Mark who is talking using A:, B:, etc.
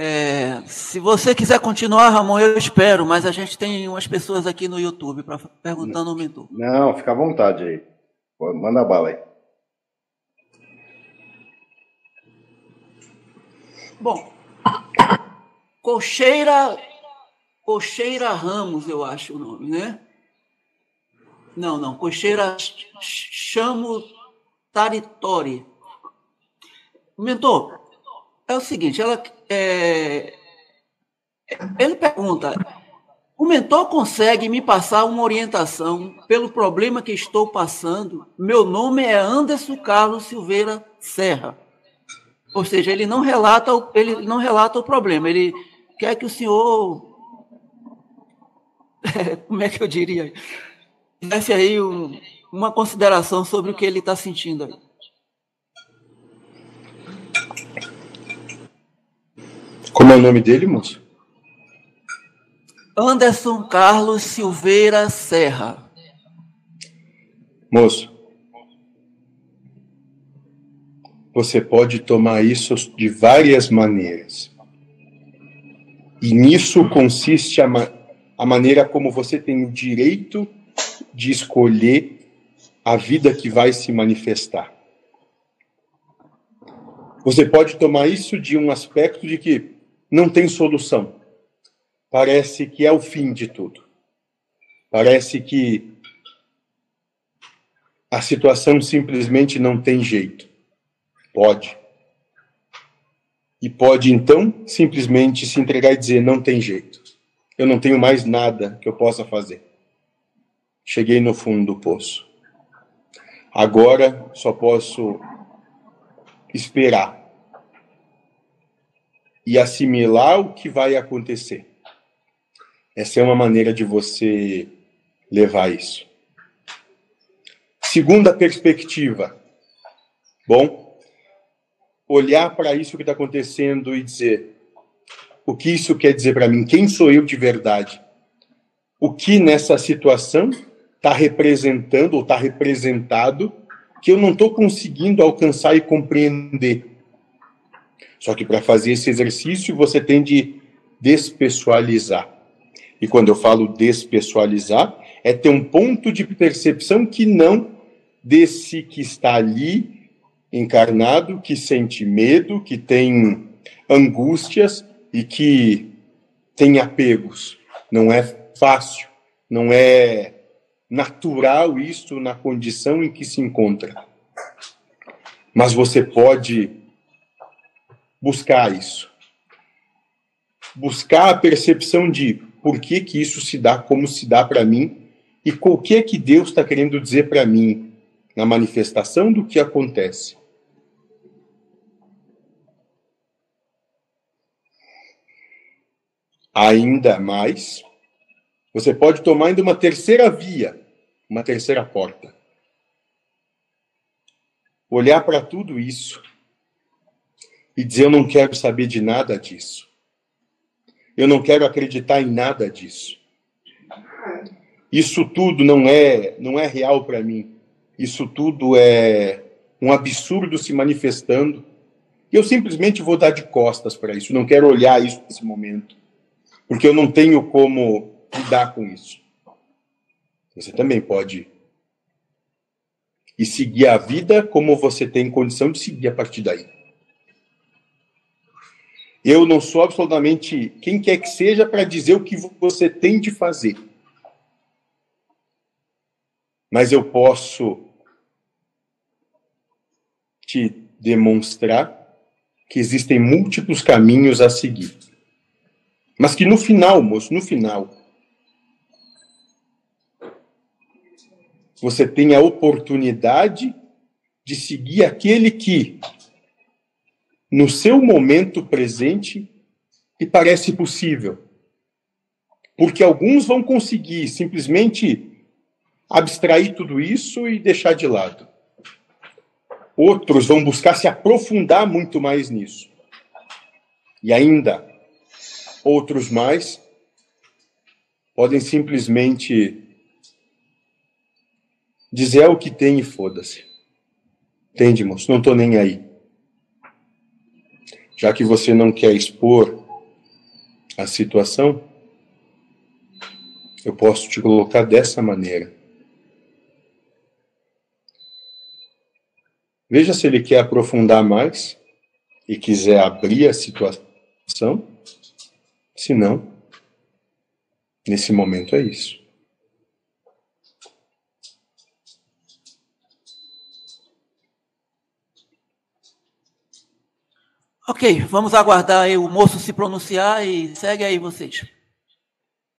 A: É, se você quiser continuar, Ramon, eu espero, mas a gente tem umas pessoas aqui no YouTube para perguntando o mentor.
B: Não, fica à vontade aí. Manda bala aí.
A: Bom, Cocheira, Cocheira Ramos, eu acho o nome, né? Não, não, Cocheira Chamo Taritori. Mentor, é o seguinte, ela, é, ele pergunta, o mentor consegue me passar uma orientação pelo problema que estou passando? Meu nome é Anderson Carlos Silveira Serra. Ou seja, ele não relata o, ele não relata o problema, ele quer que o senhor como é que eu diria? Desse aí um, uma consideração sobre o que ele está sentindo aí.
B: Como é o nome dele, moço?
A: Anderson Carlos Silveira Serra.
B: Moço, você pode tomar isso de várias maneiras. E nisso consiste a, ma a maneira como você tem o direito de escolher a vida que vai se manifestar. Você pode tomar isso de um aspecto de que não tem solução. Parece que é o fim de tudo. Parece que a situação simplesmente não tem jeito. Pode. E pode então simplesmente se entregar e dizer: não tem jeito. Eu não tenho mais nada que eu possa fazer. Cheguei no fundo do poço. Agora só posso esperar e assimilar o que vai acontecer. Essa é uma maneira de você levar isso. Segunda perspectiva. Bom, olhar para isso que está acontecendo e dizer: o que isso quer dizer para mim? Quem sou eu de verdade? O que nessa situação está representando ou está representado que eu não estou conseguindo alcançar e compreender? Só que para fazer esse exercício, você tem de despessoalizar. E quando eu falo despessoalizar, é ter um ponto de percepção que não desse que está ali encarnado, que sente medo, que tem angústias e que tem apegos. Não é fácil, não é natural isso na condição em que se encontra. Mas você pode buscar isso. Buscar a percepção de por que, que isso se dá como se dá para mim e o que é que Deus está querendo dizer para mim na manifestação do que acontece. Ainda mais, você pode tomar ainda uma terceira via, uma terceira porta. Olhar para tudo isso e dizer: Eu não quero saber de nada disso. Eu não quero acreditar em nada disso. Isso tudo não é, não é real para mim. Isso tudo é um absurdo se manifestando. E eu simplesmente vou dar de costas para isso. Não quero olhar isso nesse momento. Porque eu não tenho como lidar com isso. Você também pode e seguir a vida como você tem condição de seguir a partir daí. Eu não sou absolutamente quem quer que seja para dizer o que você tem de fazer. Mas eu posso te demonstrar que existem múltiplos caminhos a seguir. Mas que no final, moço, no final, você tem a oportunidade de seguir aquele que no seu momento presente e parece possível. Porque alguns vão conseguir simplesmente abstrair tudo isso e deixar de lado. Outros vão buscar se aprofundar muito mais nisso. E ainda, outros mais podem simplesmente dizer é o que tem e foda-se. Entende, moço? Não tô nem aí já que você não quer expor a situação, eu posso te colocar dessa maneira. Veja se ele quer aprofundar mais e quiser abrir a situação. Se não, nesse momento é isso.
A: Ok, vamos aguardar o moço se pronunciar e segue aí vocês.